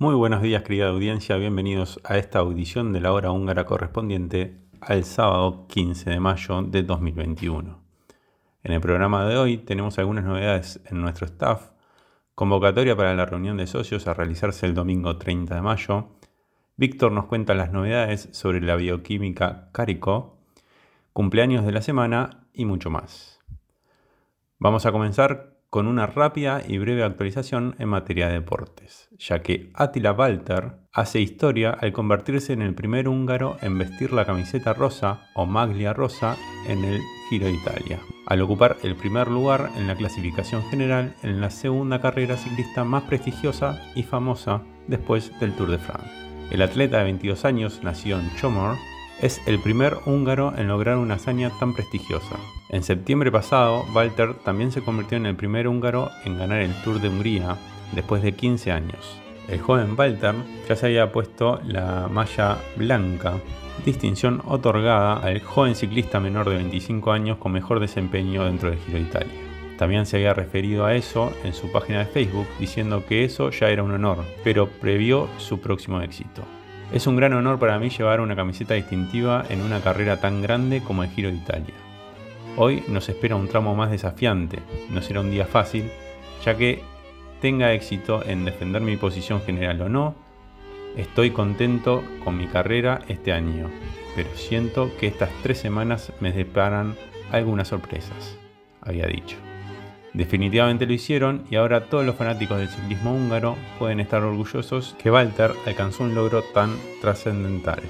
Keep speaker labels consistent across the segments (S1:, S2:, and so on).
S1: Muy buenos días querida audiencia, bienvenidos a esta audición de la hora húngara correspondiente al sábado 15 de mayo de 2021. En el programa de hoy tenemos algunas novedades en nuestro staff, convocatoria para la reunión de socios a realizarse el domingo 30 de mayo, Víctor nos cuenta las novedades sobre la bioquímica Carico, cumpleaños de la semana y mucho más. Vamos a comenzar con una rápida y breve actualización en materia de deportes, ya que Attila Walter hace historia al convertirse en el primer húngaro en vestir la camiseta rosa o maglia rosa en el Giro de Italia, al ocupar el primer lugar en la clasificación general en la segunda carrera ciclista más prestigiosa y famosa después del Tour de France. El atleta de 22 años, nació en Chomor, es el primer húngaro en lograr una hazaña tan prestigiosa. En septiembre pasado, Walter también se convirtió en el primer húngaro en ganar el Tour de Hungría después de 15 años. El joven Walter ya se había puesto la malla blanca, distinción otorgada al joven ciclista menor de 25 años con mejor desempeño dentro del Giro de Italia. También se había referido a eso en su página de Facebook diciendo que eso ya era un honor, pero previó su próximo éxito. Es un gran honor para mí llevar una camiseta distintiva en una carrera tan grande como el Giro de Italia. Hoy nos espera un tramo más desafiante, no será un día fácil, ya que tenga éxito en defender mi posición general o no, estoy contento con mi carrera este año, pero siento que estas tres semanas me deparan algunas sorpresas, había dicho. Definitivamente lo hicieron y ahora todos los fanáticos del ciclismo húngaro pueden estar orgullosos que Walter alcanzó un logro tan trascendental.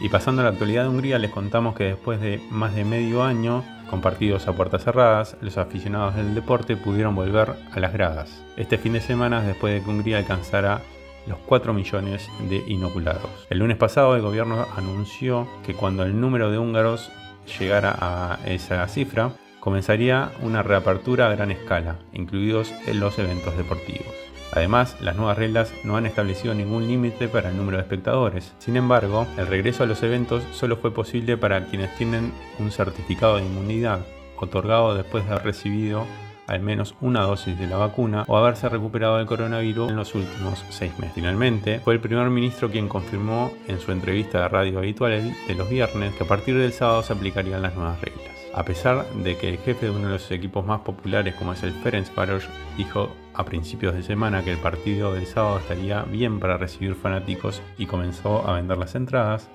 S1: Y pasando a la actualidad de Hungría, les contamos que después de más de medio año, con partidos a puertas cerradas, los aficionados del deporte pudieron volver a las gradas. Este fin de semana, después de que Hungría alcanzara los 4 millones de inoculados. El lunes pasado el gobierno anunció que cuando el número de húngaros llegara a esa cifra, comenzaría una reapertura a gran escala, incluidos en los eventos deportivos. Además, las nuevas reglas no han establecido ningún límite para el número de espectadores. Sin embargo, el regreso a los eventos solo fue posible para quienes tienen un certificado de inmunidad otorgado después de haber recibido al menos una dosis de la vacuna o haberse recuperado del coronavirus en los últimos seis meses. Finalmente, fue el primer ministro quien confirmó en su entrevista de radio habitual de los viernes que a partir del sábado se aplicarían las nuevas reglas. A pesar de que el jefe de uno de los equipos más populares como es el Ferencváros dijo a principios de semana que el partido del sábado estaría bien para recibir fanáticos y comenzó a vender las entradas,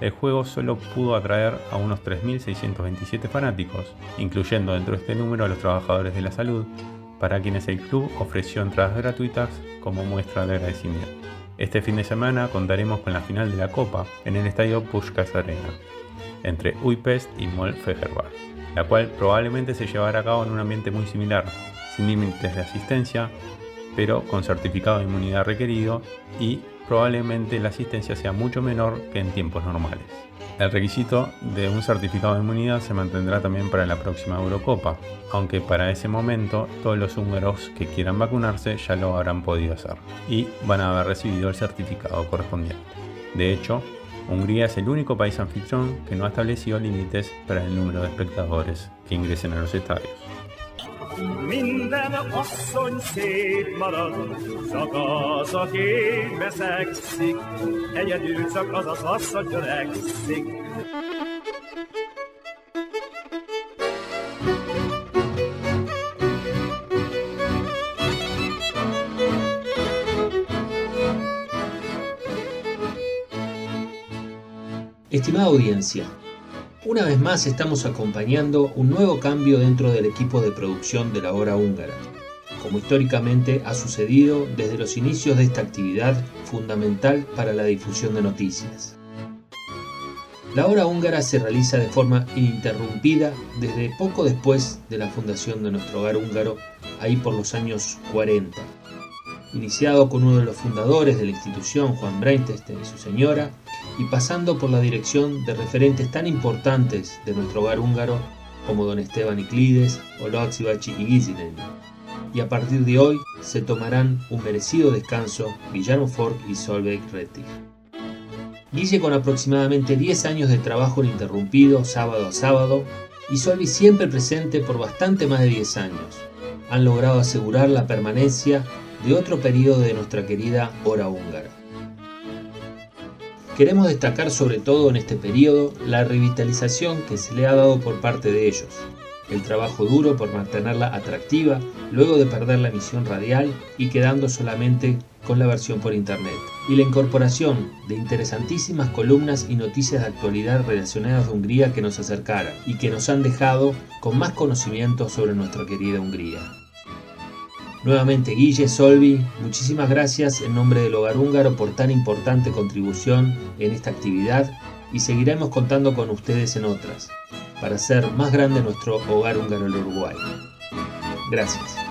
S1: el juego solo pudo atraer a unos 3.627 fanáticos, incluyendo dentro de este número a los trabajadores de la salud, para quienes el club ofreció entradas gratuitas como muestra de agradecimiento. Este fin de semana contaremos con la final de la Copa en el estadio Pushkas Arena, entre Uipest y Mol la cual probablemente se llevará a cabo en un ambiente muy similar, sin límites de asistencia, pero con certificado de inmunidad requerido y probablemente la asistencia sea mucho menor que en tiempos normales. El requisito de un certificado de inmunidad se mantendrá también para la próxima Eurocopa, aunque para ese momento todos los húngaros que quieran vacunarse ya lo habrán podido hacer y van a haber recibido el certificado correspondiente. De hecho, Hungría es el único país anfitrión que no ha establecido límites para el número de espectadores que ingresen a los estadios.
S2: Estimada audiencia, una vez más estamos acompañando un nuevo cambio dentro del equipo de producción de la hora húngara, como históricamente ha sucedido desde los inicios de esta actividad fundamental para la difusión de noticias. La hora húngara se realiza de forma ininterrumpida desde poco después de la fundación de nuestro hogar húngaro, ahí por los años 40. Iniciado con uno de los fundadores de la institución, Juan Breinteste y su señora, y pasando por la dirección de referentes tan importantes de nuestro hogar húngaro como don Esteban Iclides, Olotsibachi y Gizinen. Y a partir de hoy se tomarán un merecido descanso Guillermo Fork y Solveig Rettig. Guille con aproximadamente 10 años de trabajo ininterrumpido sábado a sábado y Solvi siempre presente por bastante más de 10 años. Han logrado asegurar la permanencia de otro periodo de nuestra querida hora húngara. Queremos destacar sobre todo en este periodo la revitalización que se le ha dado por parte de ellos, el trabajo duro por mantenerla atractiva luego de perder la emisión radial y quedando solamente con la versión por internet, y la incorporación de interesantísimas columnas y noticias de actualidad relacionadas a Hungría que nos acercaran y que nos han dejado con más conocimiento sobre nuestra querida Hungría. Nuevamente Guille, Solvi, muchísimas gracias en nombre del Hogar Húngaro por tan importante contribución en esta actividad y seguiremos contando con ustedes en otras, para hacer más grande nuestro Hogar Húngaro en Uruguay. Gracias.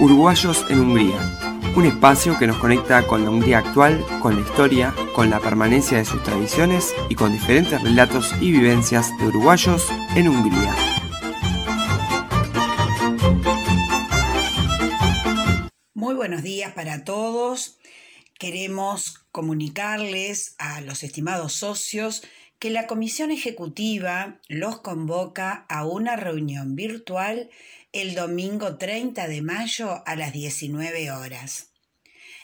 S3: Uruguayos en Hungría, un espacio que nos conecta con la Hungría actual, con la historia, con la permanencia de sus tradiciones y con diferentes relatos y vivencias de uruguayos en Hungría.
S4: Muy buenos días para todos. Queremos comunicarles a los estimados socios que la Comisión Ejecutiva los convoca a una reunión virtual el domingo 30 de mayo a las 19 horas.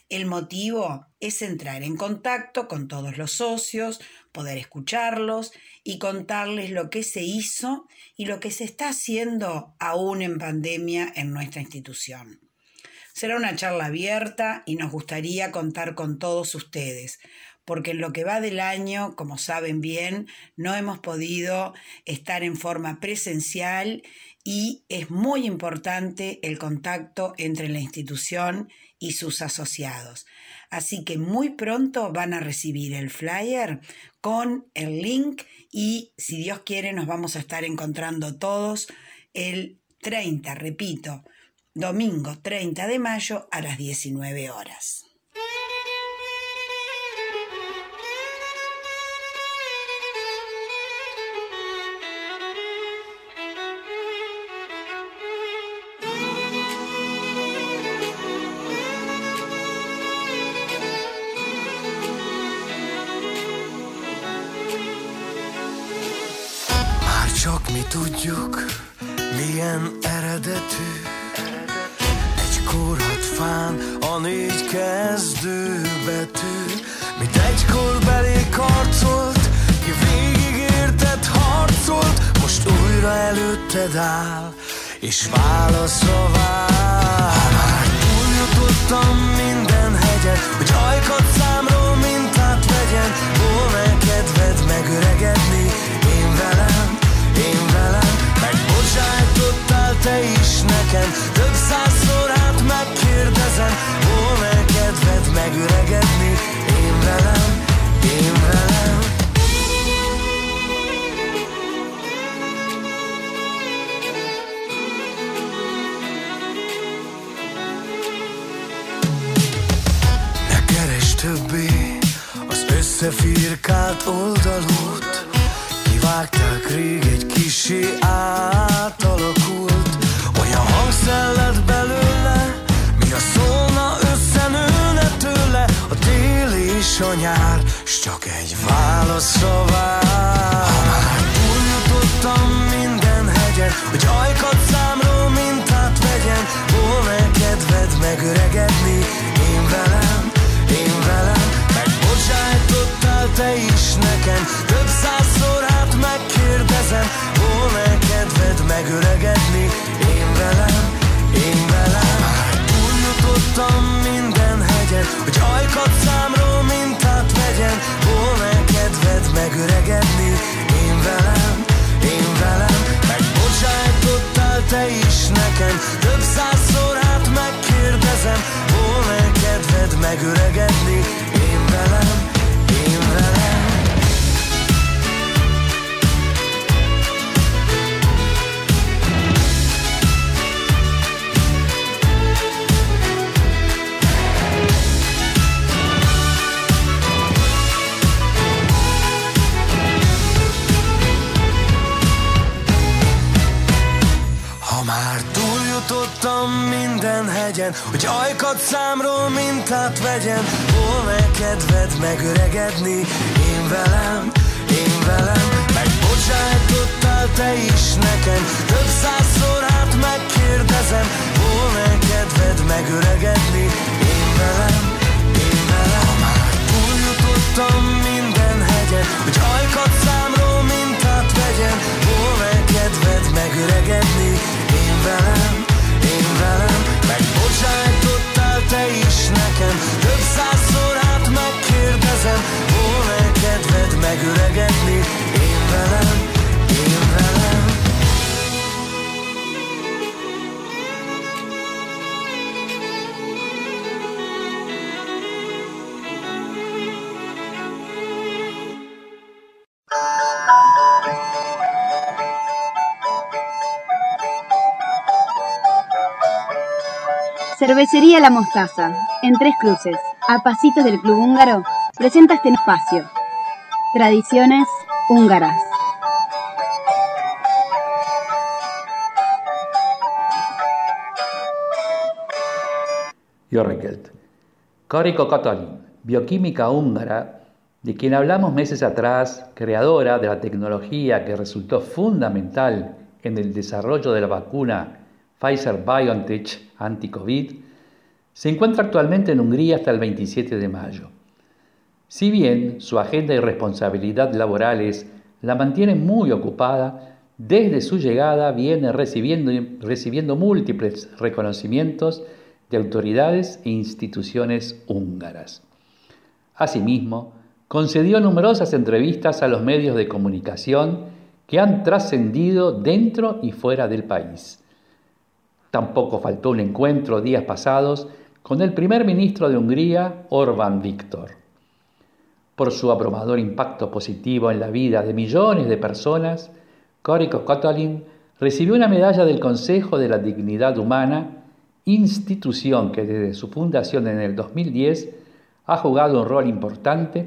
S4: El motivo es entrar en contacto con todos los socios, poder escucharlos y contarles lo que se hizo y lo que se está haciendo aún en pandemia en nuestra institución. Será una charla abierta y nos gustaría contar con todos ustedes, porque en lo que va del año, como saben bien, no hemos podido estar en forma presencial y es muy importante el contacto entre la institución y sus asociados. Así que muy pronto van a recibir el flyer con el link y si Dios quiere nos vamos a estar encontrando todos el 30, repito, domingo 30 de mayo a las 19 horas.
S5: Csak mi tudjuk, milyen eredetű. Egy fán a négy kezdő betű. Mit egykor belé karcolt, ki végig érted harcolt Most újra előtted áll, és válaszra vár. Túljutottam minden hegyen, hogy ajkat számról mintát vegyen Volna kedved megöregedni, Te is nekem. Több százszor át megkérdezem Volna kedved megöregedni Én velem, én velem. Ne keresd többé az összefirkált oldalút velem, én velem Már túljutottam minden hegyen Hogy ajkat számról mintát vegyen Volna kedved megöregedni Én velem, én velem Megbocsájtottál te is nekem Több százszor át megkérdezem Volna kedved megöregedni Én velem, Hogy ajkat számról mintát vegyen Volna kedved megöregedni? Én velem, én velem Megbocsájtottál te is nekem. Több százszor át megkérdezem Volna kedved megöregedni? Én velem, én velem. Ha már túljutottam minden hegyen Hogy ajkat számról mintát vegyen Volna kedved megöregedni? Én velem, én velem
S6: Cervecería La Mostaza, en Tres Cruces, a pasitos del Club Húngaro, presenta este espacio. Tradiciones húngaras.
S7: Córico Katalin, bioquímica húngara, de quien hablamos meses atrás, creadora de la tecnología que resultó fundamental en el desarrollo de la vacuna Pfizer BioNTech anti-COVID, se encuentra actualmente en Hungría hasta el 27 de mayo. Si bien su agenda y responsabilidad laborales la mantiene muy ocupada, desde su llegada viene recibiendo, recibiendo múltiples reconocimientos de autoridades e instituciones húngaras. Asimismo, concedió numerosas entrevistas a los medios de comunicación que han trascendido dentro y fuera del país. Tampoco faltó un encuentro días pasados con el primer ministro de Hungría, Orbán Víctor. Por su abrumador impacto positivo en la vida de millones de personas, Córico Katalin recibió una medalla del Consejo de la Dignidad Humana, institución que desde su fundación en el 2010 ha jugado un rol importante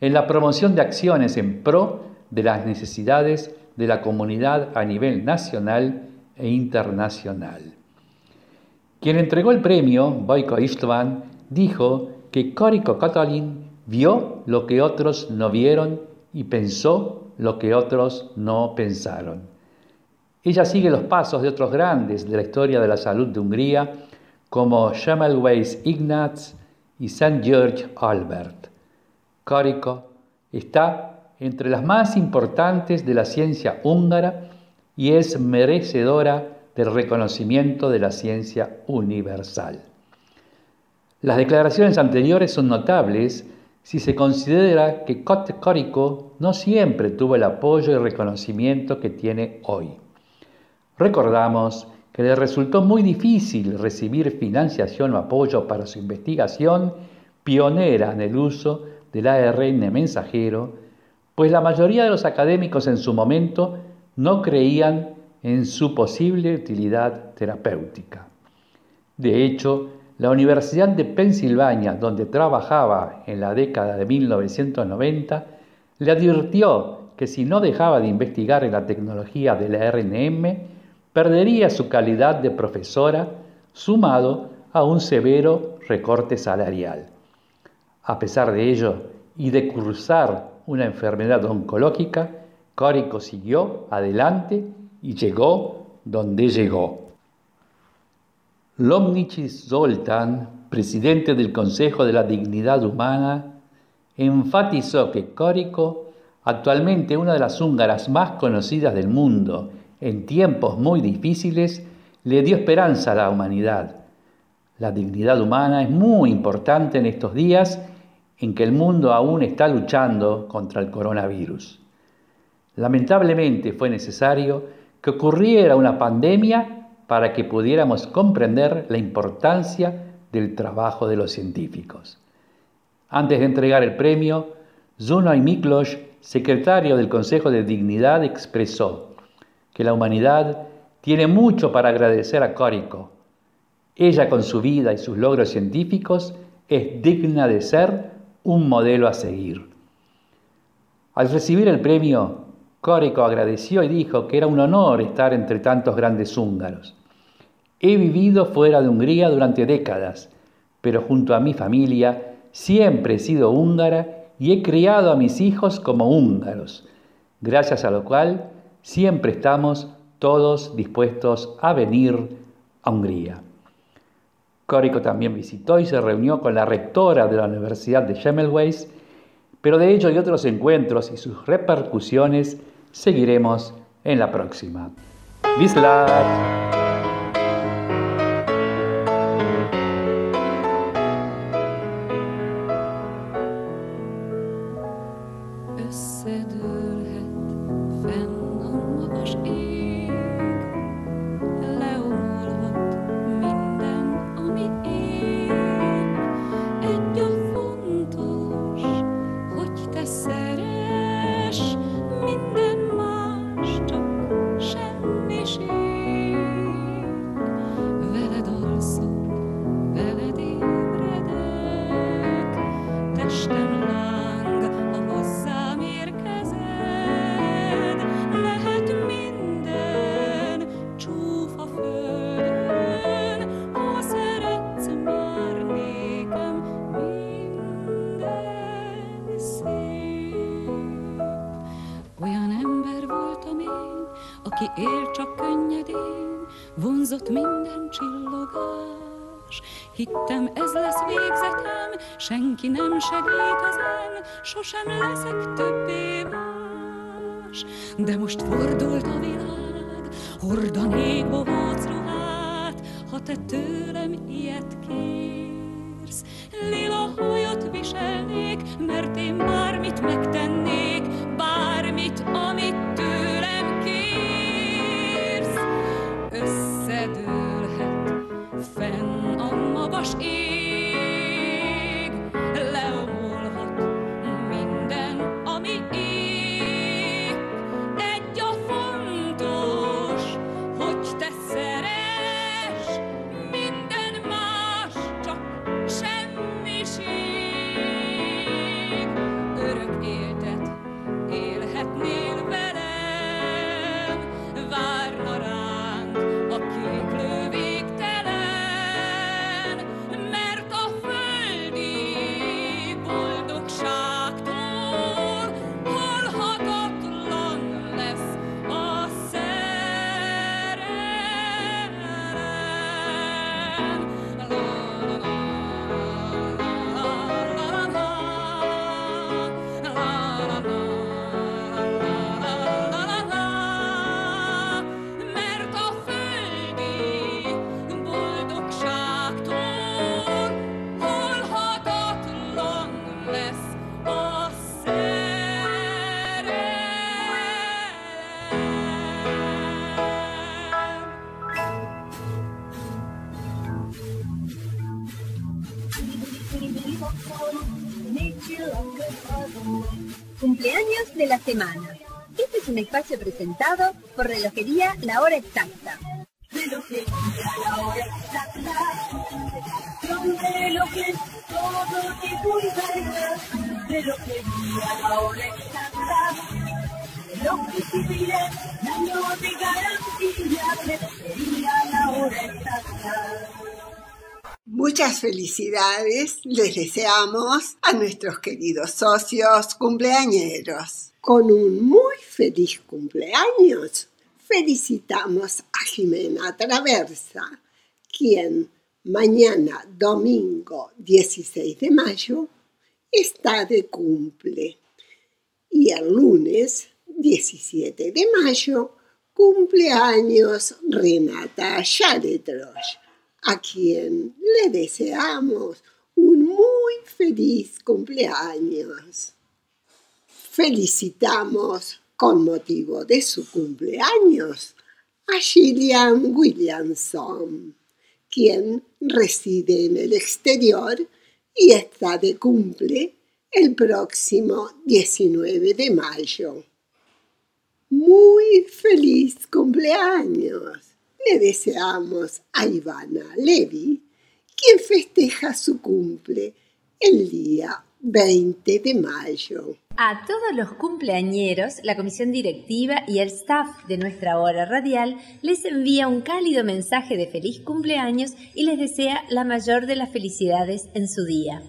S7: en la promoción de acciones en pro de las necesidades de la comunidad a nivel nacional e internacional. Quien entregó el premio, Boyko Istvan, dijo que Córico Katalin vio lo que otros no vieron y pensó lo que otros no pensaron. Ella sigue los pasos de otros grandes de la historia de la salud de Hungría, como Semmelweis Ignaz y St. George Albert. Corico está entre las más importantes de la ciencia húngara y es merecedora del reconocimiento de la ciencia universal. Las declaraciones anteriores son notables si se considera que Cote Corico no siempre tuvo el apoyo y reconocimiento que tiene hoy. Recordamos que le resultó muy difícil recibir financiación o apoyo para su investigación pionera en el uso del ARN mensajero, pues la mayoría de los académicos en su momento no creían en su posible utilidad terapéutica. De hecho, la Universidad de Pensilvania, donde trabajaba en la década de 1990, le advirtió que si no dejaba de investigar en la tecnología del RNM, perdería su calidad de profesora, sumado a un severo recorte salarial. A pesar de ello y de cursar una enfermedad oncológica, Córico siguió adelante y llegó donde llegó. Lomnichis Zoltan, presidente del Consejo de la Dignidad Humana, enfatizó que Córico, actualmente una de las húngaras más conocidas del mundo en tiempos muy difíciles, le dio esperanza a la humanidad. La dignidad humana es muy importante en estos días en que el mundo aún está luchando contra el coronavirus. Lamentablemente fue necesario que ocurriera una pandemia para que pudiéramos comprender la importancia del trabajo de los científicos. Antes de entregar el premio, Zunay Miklos, secretario del Consejo de Dignidad, expresó que la humanidad tiene mucho para agradecer a Córico. Ella con su vida y sus logros científicos es digna de ser un modelo a seguir. Al recibir el premio, Córico agradeció y dijo que era un honor estar entre tantos grandes húngaros. He vivido fuera de Hungría durante décadas, pero junto a mi familia siempre he sido húngara y he criado a mis hijos como húngaros, gracias a lo cual siempre estamos todos dispuestos a venir a Hungría. Córico también visitó y se reunió con la rectora de la Universidad de Semmelweis, pero de ello y otros encuentros y sus repercusiones seguiremos en la próxima. Vislat!
S8: Hittem, ez lesz végzetem, senki nem segít ezen, sosem leszek többé más. De most fordult a világ, hordanék bohóc ruhát, ha te tőlem ilyet kérsz. Lila hajat viselnék, mert én bármit megtennék, bármit, amit wash in.
S9: Cumpleaños de la semana. Este es un espacio presentado por Relojería La Hora Exacta.
S10: Relojería La Hora Exacta. Son relojes todo y variedad. Relojería La Hora Exacta. Civiles, años de garantía. Relojería La Hora Exacta.
S11: Muchas felicidades les deseamos a nuestros queridos socios cumpleañeros. Con un muy feliz cumpleaños felicitamos a Jimena Traversa, quien mañana domingo 16 de mayo está de cumple. Y el lunes 17 de mayo cumpleaños Renata Yaretrosh a quien le deseamos un muy feliz cumpleaños. Felicitamos con motivo de su cumpleaños a Gillian Williamson, quien reside en el exterior y está de cumple el próximo 19 de mayo. Muy feliz cumpleaños le deseamos a Ivana Levi, quien festeja su cumple el día 20 de mayo.
S9: A todos los cumpleañeros, la comisión directiva y el staff de nuestra hora radial les envía un cálido mensaje de feliz cumpleaños y les desea la mayor de las felicidades en su día.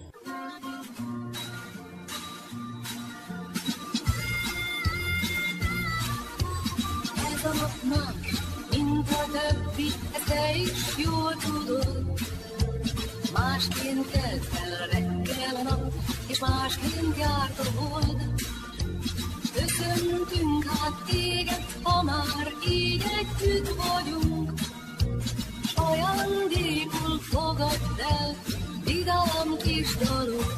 S10: Te is jól tudod. Másként kelt fel reggel a nap, és másként járt a hold. Köszöntünk hát téged, ha már így együtt vagyunk. Ajándékul fogadd el, vidám kis dalok.